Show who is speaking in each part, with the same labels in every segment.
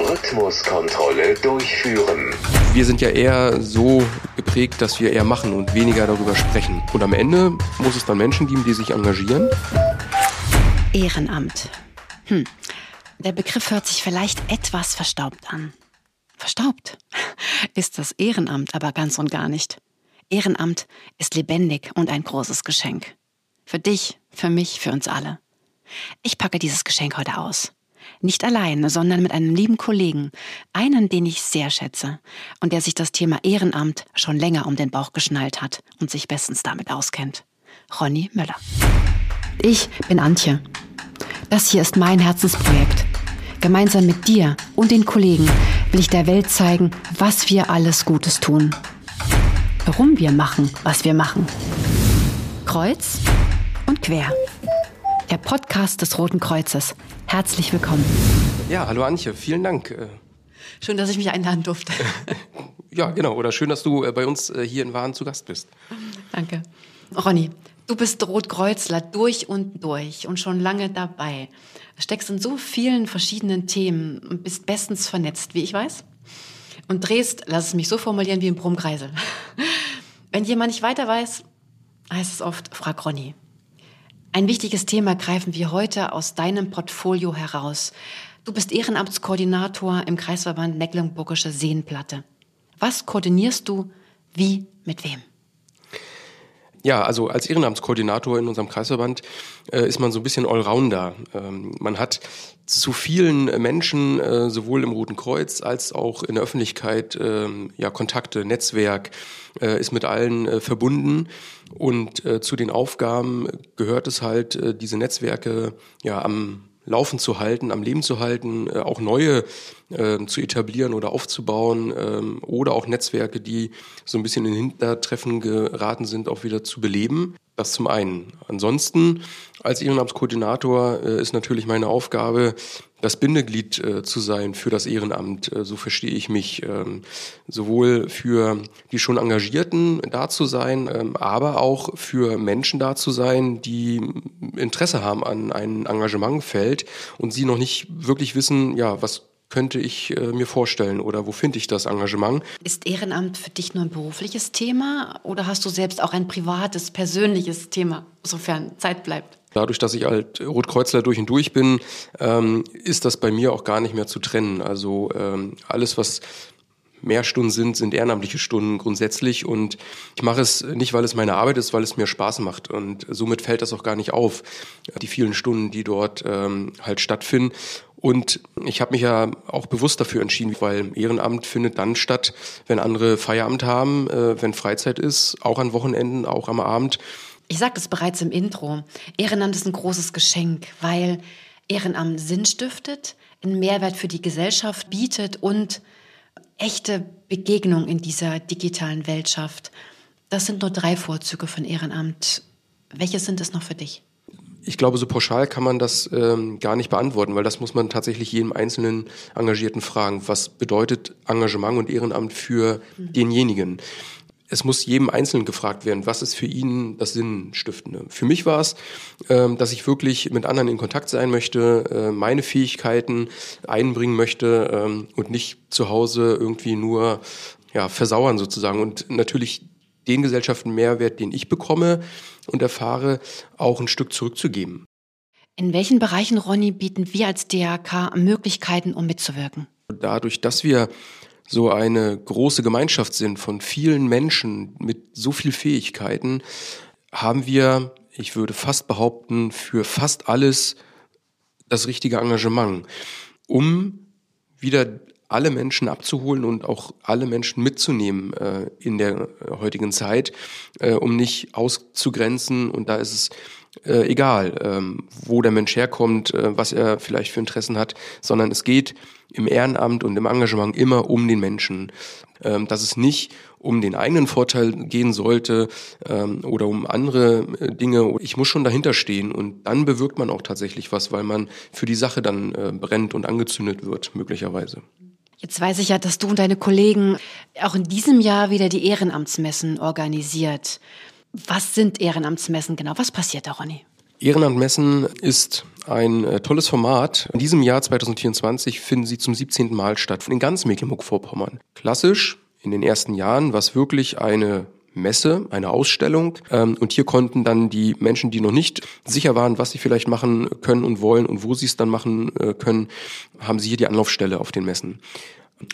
Speaker 1: Rhythmuskontrolle durchführen.
Speaker 2: Wir sind ja eher so geprägt, dass wir eher machen und weniger darüber sprechen. Und am Ende muss es dann Menschen geben, die sich engagieren.
Speaker 3: Ehrenamt. Hm. Der Begriff hört sich vielleicht etwas verstaubt an. Verstaubt ist das Ehrenamt aber ganz und gar nicht. Ehrenamt ist lebendig und ein großes Geschenk. Für dich, für mich, für uns alle. Ich packe dieses Geschenk heute aus. Nicht allein, sondern mit einem lieben Kollegen, einen, den ich sehr schätze und der sich das Thema Ehrenamt schon länger um den Bauch geschnallt hat und sich bestens damit auskennt. Ronny Möller. Ich bin Antje. Das hier ist mein Herzensprojekt. Gemeinsam mit dir und den Kollegen will ich der Welt zeigen, was wir alles Gutes tun. Warum wir machen, was wir machen. Kreuz und quer. Der Podcast des Roten Kreuzes. Herzlich willkommen.
Speaker 2: Ja, hallo Antje, vielen Dank. Äh,
Speaker 3: schön, dass ich mich einladen durfte.
Speaker 2: ja, genau. Oder schön, dass du äh, bei uns äh, hier in Waren zu Gast bist.
Speaker 3: Danke. Ronny, du bist Rotkreuzler durch und durch und schon lange dabei. Steckst in so vielen verschiedenen Themen und bist bestens vernetzt, wie ich weiß. Und drehst, lass es mich so formulieren, wie im Brummkreisel. Wenn jemand nicht weiter weiß, heißt es oft, frag Ronny. Ein wichtiges Thema greifen wir heute aus deinem Portfolio heraus. Du bist Ehrenamtskoordinator im Kreisverband Mecklenburgische Seenplatte. Was koordinierst du wie mit wem?
Speaker 2: Ja, also als Ehrenamtskoordinator in unserem Kreisverband äh, ist man so ein bisschen Allrounder. Ähm, man hat zu vielen Menschen, äh, sowohl im Roten Kreuz als auch in der Öffentlichkeit, äh, ja, Kontakte, Netzwerk, äh, ist mit allen äh, verbunden. Und äh, zu den Aufgaben gehört es halt, diese Netzwerke ja am Laufen zu halten, am Leben zu halten, äh, auch neue äh, zu etablieren oder aufzubauen ähm, oder auch Netzwerke, die so ein bisschen in Hintertreffen geraten sind, auch wieder zu beleben. Das zum einen. Ansonsten als Ehrenamtskoordinator äh, ist natürlich meine Aufgabe, das Bindeglied äh, zu sein für das Ehrenamt. Äh, so verstehe ich mich. Ähm, sowohl für die schon Engagierten da zu sein, ähm, aber auch für Menschen da zu sein, die Interesse haben an einem Engagementfeld und sie noch nicht wirklich wissen, ja, was könnte ich äh, mir vorstellen oder wo finde ich das Engagement?
Speaker 3: Ist Ehrenamt für dich nur ein berufliches Thema oder hast du selbst auch ein privates, persönliches Thema, sofern Zeit bleibt?
Speaker 2: Dadurch, dass ich halt Rotkreuzler durch und durch bin, ähm, ist das bei mir auch gar nicht mehr zu trennen. Also ähm, alles, was mehr Stunden sind, sind ehrenamtliche Stunden grundsätzlich. Und ich mache es nicht, weil es meine Arbeit ist, weil es mir Spaß macht. Und somit fällt das auch gar nicht auf, die vielen Stunden, die dort ähm, halt stattfinden. Und ich habe mich ja auch bewusst dafür entschieden, weil Ehrenamt findet dann statt, wenn andere Feierabend haben, äh, wenn Freizeit ist, auch an Wochenenden, auch am Abend.
Speaker 3: Ich sagte es bereits im Intro. Ehrenamt ist ein großes Geschenk, weil Ehrenamt Sinn stiftet, einen Mehrwert für die Gesellschaft bietet und echte Begegnung in dieser digitalen Welt schafft. Das sind nur drei Vorzüge von Ehrenamt. Welche sind es noch für dich?
Speaker 2: Ich glaube, so pauschal kann man das ähm, gar nicht beantworten, weil das muss man tatsächlich jedem einzelnen Engagierten fragen. Was bedeutet Engagement und Ehrenamt für mhm. denjenigen? Es muss jedem Einzelnen gefragt werden, was ist für ihn das Sinnstiftende. Für mich war es, ähm, dass ich wirklich mit anderen in Kontakt sein möchte, äh, meine Fähigkeiten einbringen möchte ähm, und nicht zu Hause irgendwie nur ja, versauern sozusagen und natürlich den Gesellschaften Mehrwert, den ich bekomme und erfahre, auch ein Stück zurückzugeben.
Speaker 3: In welchen Bereichen, Ronny, bieten wir als DRK Möglichkeiten, um mitzuwirken?
Speaker 2: Dadurch, dass wir so eine große Gemeinschaft sind von vielen Menschen mit so viel Fähigkeiten, haben wir, ich würde fast behaupten, für fast alles das richtige Engagement, um wieder alle Menschen abzuholen und auch alle Menschen mitzunehmen äh, in der heutigen Zeit, äh, um nicht auszugrenzen. Und da ist es äh, egal, ähm, wo der Mensch herkommt, äh, was er vielleicht für Interessen hat, sondern es geht im Ehrenamt und im Engagement immer um den Menschen. Ähm, dass es nicht um den eigenen Vorteil gehen sollte ähm, oder um andere äh, Dinge. Ich muss schon dahinter stehen und dann bewirkt man auch tatsächlich was, weil man für die Sache dann äh, brennt und angezündet wird, möglicherweise.
Speaker 3: Jetzt weiß ich ja, dass du und deine Kollegen auch in diesem Jahr wieder die Ehrenamtsmessen organisiert. Was sind Ehrenamtsmessen genau? Was passiert da, Ronny?
Speaker 2: Ehrenamtmessen ist ein äh, tolles Format. In diesem Jahr 2024 finden sie zum 17. Mal statt in ganz Mecklenburg-Vorpommern. Klassisch in den ersten Jahren war es wirklich eine Messe, eine Ausstellung. Ähm, und hier konnten dann die Menschen, die noch nicht sicher waren, was sie vielleicht machen können und wollen und wo sie es dann machen äh, können, haben sie hier die Anlaufstelle auf den Messen.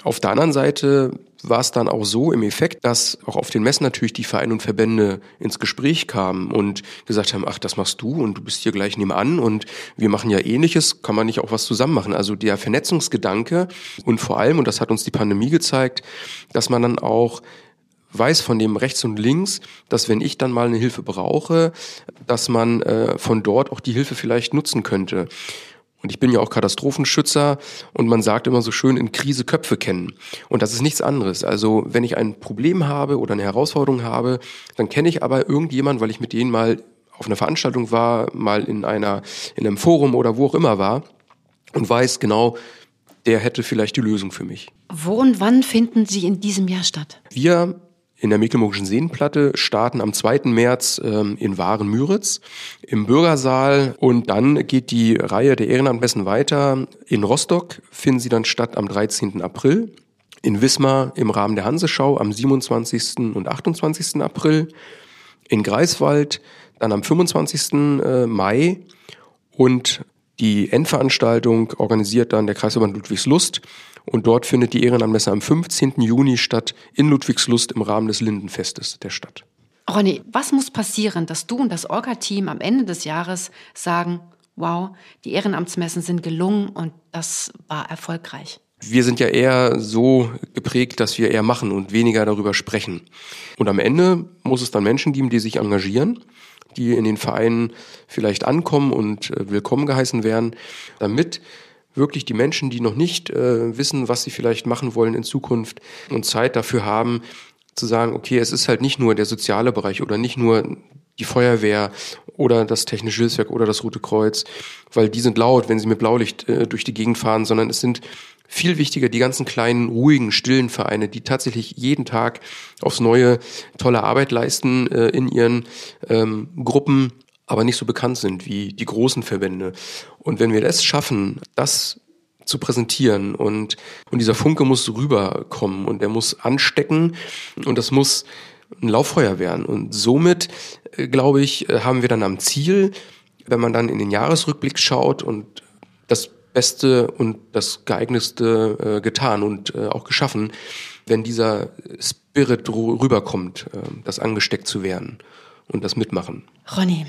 Speaker 2: Auf der anderen Seite war es dann auch so im Effekt, dass auch auf den Messen natürlich die Vereine und Verbände ins Gespräch kamen und gesagt haben, ach, das machst du und du bist hier gleich nebenan und wir machen ja ähnliches, kann man nicht auch was zusammen machen? Also der Vernetzungsgedanke und vor allem, und das hat uns die Pandemie gezeigt, dass man dann auch weiß von dem rechts und links, dass wenn ich dann mal eine Hilfe brauche, dass man äh, von dort auch die Hilfe vielleicht nutzen könnte. Und ich bin ja auch Katastrophenschützer und man sagt immer so schön, in Krise Köpfe kennen. Und das ist nichts anderes. Also wenn ich ein Problem habe oder eine Herausforderung habe, dann kenne ich aber irgendjemand, weil ich mit denen mal auf einer Veranstaltung war, mal in einer, in einem Forum oder wo auch immer war und weiß genau, der hätte vielleicht die Lösung für mich.
Speaker 3: Wo und wann finden Sie in diesem Jahr statt?
Speaker 2: Wir in der Mecklenburgischen Seenplatte starten am 2. März ähm, in Waren-Müritz im Bürgersaal und dann geht die Reihe der Ehrenamtmessen weiter. In Rostock finden sie dann statt am 13. April, in Wismar im Rahmen der Hanseschau am 27. und 28. April, in Greifswald dann am 25. Äh, Mai und die Endveranstaltung organisiert dann der Kreisverband Ludwigslust und dort findet die Ehrenamtmesse am 15. Juni statt in Ludwigslust im Rahmen des Lindenfestes der Stadt.
Speaker 3: Ronny, was muss passieren, dass du und das Orga-Team am Ende des Jahres sagen, wow, die Ehrenamtsmessen sind gelungen und das war erfolgreich?
Speaker 2: Wir sind ja eher so geprägt, dass wir eher machen und weniger darüber sprechen. Und am Ende muss es dann Menschen geben, die sich engagieren, die in den Vereinen vielleicht ankommen und äh, willkommen geheißen werden, damit wirklich die Menschen, die noch nicht äh, wissen, was sie vielleicht machen wollen in Zukunft und Zeit dafür haben, zu sagen, okay, es ist halt nicht nur der soziale Bereich oder nicht nur die Feuerwehr oder das Technische Hilfswerk oder das Rote Kreuz, weil die sind laut, wenn sie mit Blaulicht äh, durch die Gegend fahren, sondern es sind viel wichtiger die ganzen kleinen, ruhigen, stillen Vereine, die tatsächlich jeden Tag aufs Neue tolle Arbeit leisten äh, in ihren ähm, Gruppen aber nicht so bekannt sind wie die großen Verbände. Und wenn wir das schaffen, das zu präsentieren und, und dieser Funke muss rüberkommen und der muss anstecken und das muss ein Lauffeuer werden. Und somit, äh, glaube ich, äh, haben wir dann am Ziel, wenn man dann in den Jahresrückblick schaut und das Beste und das geeignetste äh, getan und äh, auch geschaffen, wenn dieser Spirit rüberkommt, äh, das angesteckt zu werden und das mitmachen.
Speaker 3: Ronny,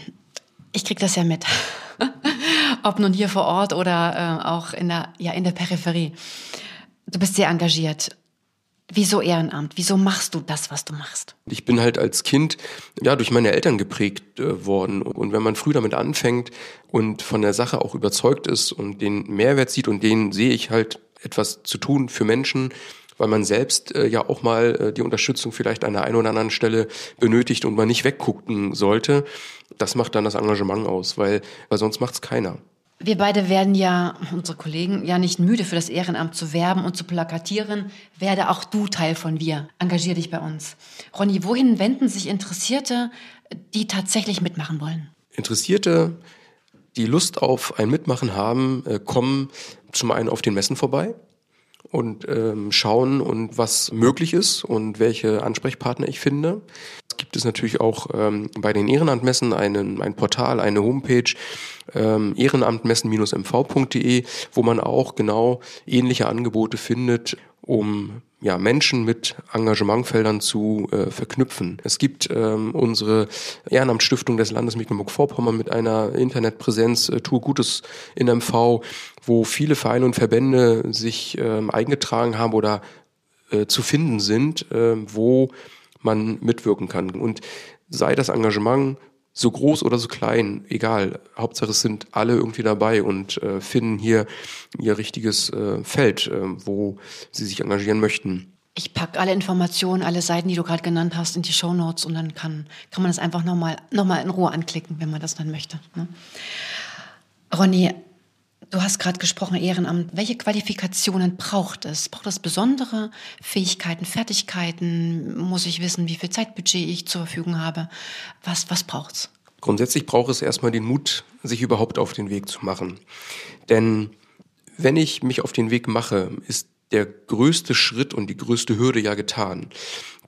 Speaker 3: ich krieg das ja mit. Ob nun hier vor Ort oder äh, auch in der, ja, in der Peripherie. Du bist sehr engagiert. Wieso Ehrenamt? Wieso machst du das, was du machst?
Speaker 2: Ich bin halt als Kind ja durch meine Eltern geprägt äh, worden und wenn man früh damit anfängt und von der Sache auch überzeugt ist und den Mehrwert sieht und den sehe ich halt etwas zu tun für Menschen, weil man selbst äh, ja auch mal äh, die Unterstützung vielleicht an der einen oder anderen Stelle benötigt und man nicht weggucken sollte. Das macht dann das Engagement aus, weil, weil sonst macht es keiner.
Speaker 3: Wir beide werden ja, unsere Kollegen, ja nicht müde für das Ehrenamt zu werben und zu plakatieren. Werde auch du Teil von wir. Engagier dich bei uns. Ronny, wohin wenden sich Interessierte, die tatsächlich mitmachen wollen?
Speaker 2: Interessierte, die Lust auf ein Mitmachen haben, äh, kommen zum einen auf den Messen vorbei und ähm, schauen und was möglich ist und welche Ansprechpartner ich finde. Es gibt es natürlich auch ähm, bei den Ehrenamtmessen einen, ein Portal, eine Homepage, ähm, ehrenamtmessen-mv.de, wo man auch genau ähnliche Angebote findet, um ja, Menschen mit Engagementfeldern zu äh, verknüpfen. Es gibt ähm, unsere Ehrenamtsstiftung des Landes Mecklenburg-Vorpommern mit einer Internetpräsenz äh, Tue Gutes in MV, wo viele Vereine und Verbände sich ähm, eingetragen haben oder äh, zu finden sind, äh, wo man mitwirken kann. Und sei das Engagement so groß oder so klein, egal. Hauptsache es sind alle irgendwie dabei und äh, finden hier ihr richtiges äh, Feld, äh, wo sie sich engagieren möchten.
Speaker 3: Ich packe alle Informationen, alle Seiten, die du gerade genannt hast, in die Show Notes und dann kann, kann man das einfach nochmal noch mal in Ruhe anklicken, wenn man das dann möchte. Ne? Ronny, Du hast gerade gesprochen, Ehrenamt. Welche Qualifikationen braucht es? Braucht es besondere Fähigkeiten, Fertigkeiten? Muss ich wissen, wie viel Zeitbudget ich zur Verfügung habe? Was, was braucht's?
Speaker 2: Grundsätzlich braucht es erstmal den Mut, sich überhaupt auf den Weg zu machen. Denn wenn ich mich auf den Weg mache, ist der größte Schritt und die größte Hürde ja getan.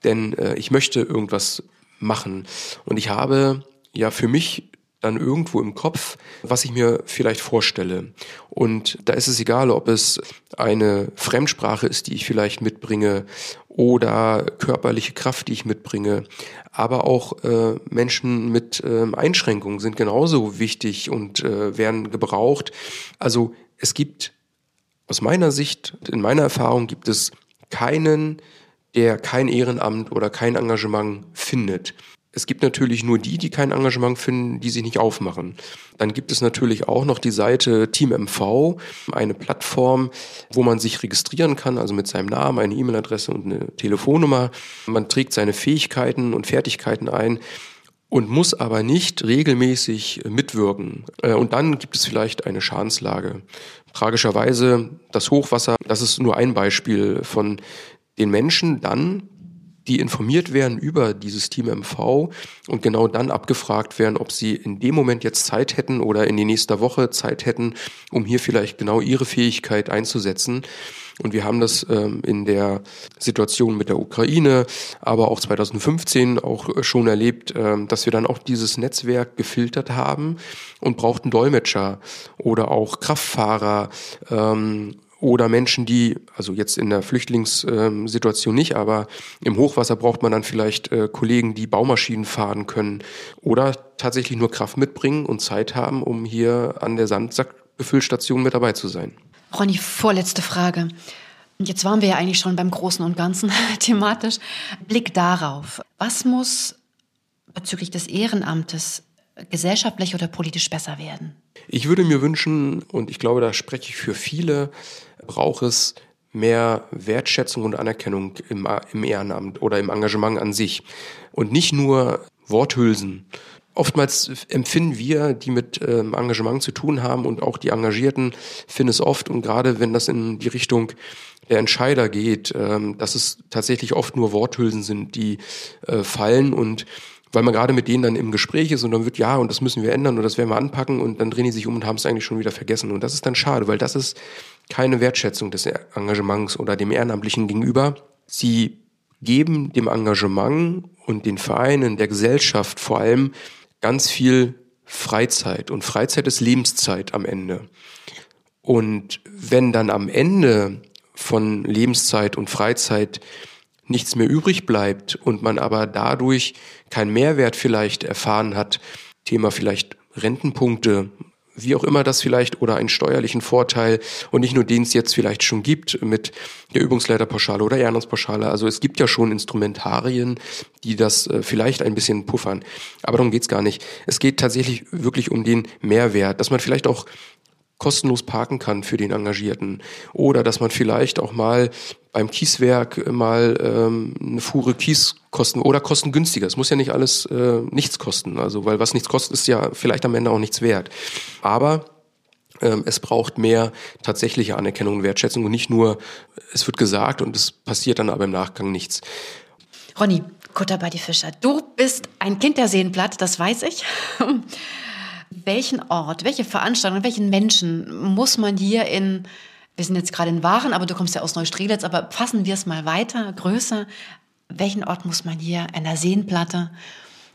Speaker 2: Denn äh, ich möchte irgendwas machen. Und ich habe ja für mich dann irgendwo im Kopf, was ich mir vielleicht vorstelle. Und da ist es egal, ob es eine Fremdsprache ist, die ich vielleicht mitbringe oder körperliche Kraft, die ich mitbringe. Aber auch äh, Menschen mit äh, Einschränkungen sind genauso wichtig und äh, werden gebraucht. Also es gibt aus meiner Sicht, in meiner Erfahrung gibt es keinen, der kein Ehrenamt oder kein Engagement findet. Es gibt natürlich nur die, die kein Engagement finden, die sich nicht aufmachen. Dann gibt es natürlich auch noch die Seite Team MV, eine Plattform, wo man sich registrieren kann, also mit seinem Namen, eine E-Mail-Adresse und eine Telefonnummer. Man trägt seine Fähigkeiten und Fertigkeiten ein und muss aber nicht regelmäßig mitwirken. Äh, und dann gibt es vielleicht eine Schadenslage. Tragischerweise das Hochwasser, das ist nur ein Beispiel von den Menschen dann die informiert werden über dieses Team MV und genau dann abgefragt werden, ob sie in dem Moment jetzt Zeit hätten oder in die nächste Woche Zeit hätten, um hier vielleicht genau ihre Fähigkeit einzusetzen. Und wir haben das ähm, in der Situation mit der Ukraine, aber auch 2015 auch schon erlebt, ähm, dass wir dann auch dieses Netzwerk gefiltert haben und brauchten Dolmetscher oder auch Kraftfahrer ähm, oder Menschen, die, also jetzt in der Flüchtlingssituation nicht, aber im Hochwasser braucht man dann vielleicht äh, Kollegen, die Baumaschinen fahren können oder tatsächlich nur Kraft mitbringen und Zeit haben, um hier an der Sandsackbefüllstation mit dabei zu sein.
Speaker 3: Ronny, vorletzte Frage. Jetzt waren wir ja eigentlich schon beim Großen und Ganzen thematisch. Blick darauf. Was muss bezüglich des Ehrenamtes gesellschaftlich oder politisch besser werden?
Speaker 2: Ich würde mir wünschen, und ich glaube, da spreche ich für viele, braucht es mehr Wertschätzung und Anerkennung im, im Ehrenamt oder im Engagement an sich. Und nicht nur Worthülsen. Oftmals empfinden wir, die mit ähm, Engagement zu tun haben und auch die Engagierten finden es oft und gerade wenn das in die Richtung der Entscheider geht, ähm, dass es tatsächlich oft nur Worthülsen sind, die äh, fallen und weil man gerade mit denen dann im Gespräch ist und dann wird, ja, und das müssen wir ändern und das werden wir anpacken und dann drehen die sich um und haben es eigentlich schon wieder vergessen. Und das ist dann schade, weil das ist keine Wertschätzung des Engagements oder dem Ehrenamtlichen gegenüber. Sie geben dem Engagement und den Vereinen, der Gesellschaft vor allem ganz viel Freizeit. Und Freizeit ist Lebenszeit am Ende. Und wenn dann am Ende von Lebenszeit und Freizeit nichts mehr übrig bleibt und man aber dadurch keinen Mehrwert vielleicht erfahren hat, Thema vielleicht Rentenpunkte, wie auch immer das vielleicht, oder einen steuerlichen Vorteil und nicht nur den es jetzt vielleicht schon gibt mit der Übungsleiterpauschale oder Ehrenamtspauschale. Also es gibt ja schon Instrumentarien, die das äh, vielleicht ein bisschen puffern. Aber darum geht's gar nicht. Es geht tatsächlich wirklich um den Mehrwert, dass man vielleicht auch kostenlos parken kann für den Engagierten. Oder dass man vielleicht auch mal beim Kieswerk mal ähm, eine Fuhre Kies kosten oder kostengünstiger. Es muss ja nicht alles äh, nichts kosten. Also, weil was nichts kostet, ist ja vielleicht am Ende auch nichts wert. Aber ähm, es braucht mehr tatsächliche Anerkennung und Wertschätzung und nicht nur, es wird gesagt und es passiert dann aber im Nachgang nichts.
Speaker 3: Ronny, Kutter bei die Fischer, du bist ein Kind der Seenplatt, das weiß ich. welchen Ort, welche Veranstaltung, welchen Menschen muss man hier in, wir sind jetzt gerade in Waren, aber du kommst ja aus Neustrelitz, aber fassen wir es mal weiter, größer, welchen Ort muss man hier an der Seenplatte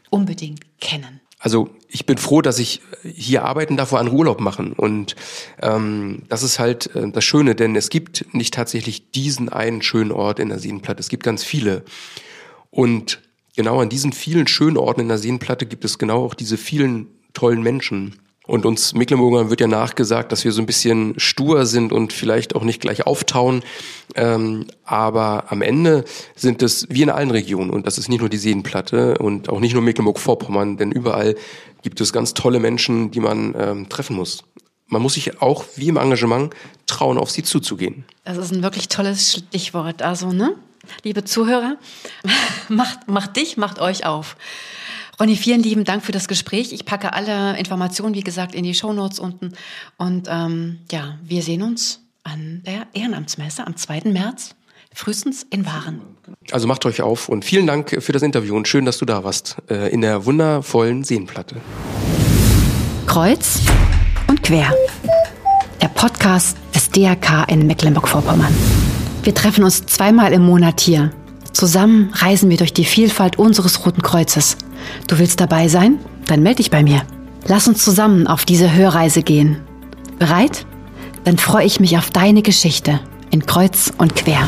Speaker 3: unbedingt kennen?
Speaker 2: Also ich bin froh, dass ich hier arbeiten darf, wo andere Urlaub machen. Und ähm, das ist halt äh, das Schöne, denn es gibt nicht tatsächlich diesen einen schönen Ort in der Seenplatte. Es gibt ganz viele. Und genau an diesen vielen schönen Orten in der Seenplatte gibt es genau auch diese vielen tollen Menschen. Und uns Mecklenburgern wird ja nachgesagt, dass wir so ein bisschen stur sind und vielleicht auch nicht gleich auftauen. Ähm, aber am Ende sind es wie in allen Regionen. Und das ist nicht nur die Seenplatte und auch nicht nur Mecklenburg-Vorpommern, denn überall gibt es ganz tolle Menschen, die man ähm, treffen muss. Man muss sich auch wie im Engagement trauen, auf sie zuzugehen.
Speaker 3: Das ist ein wirklich tolles Stichwort. Also, ne? Liebe Zuhörer, macht, macht dich, macht euch auf. Ronny, vielen lieben Dank für das Gespräch. Ich packe alle Informationen, wie gesagt, in die Shownotes unten. Und ähm, ja, wir sehen uns an der Ehrenamtsmesse am 2. März. Frühestens in Waren.
Speaker 2: Also macht euch auf und vielen Dank für das Interview und schön, dass du da warst äh, in der wundervollen Seenplatte.
Speaker 3: Kreuz und quer. Der Podcast des DRK in Mecklenburg-Vorpommern. Wir treffen uns zweimal im Monat hier. Zusammen reisen wir durch die Vielfalt unseres Roten Kreuzes. Du willst dabei sein? Dann melde dich bei mir. Lass uns zusammen auf diese Hörreise gehen. Bereit? Dann freue ich mich auf deine Geschichte in Kreuz und Quer.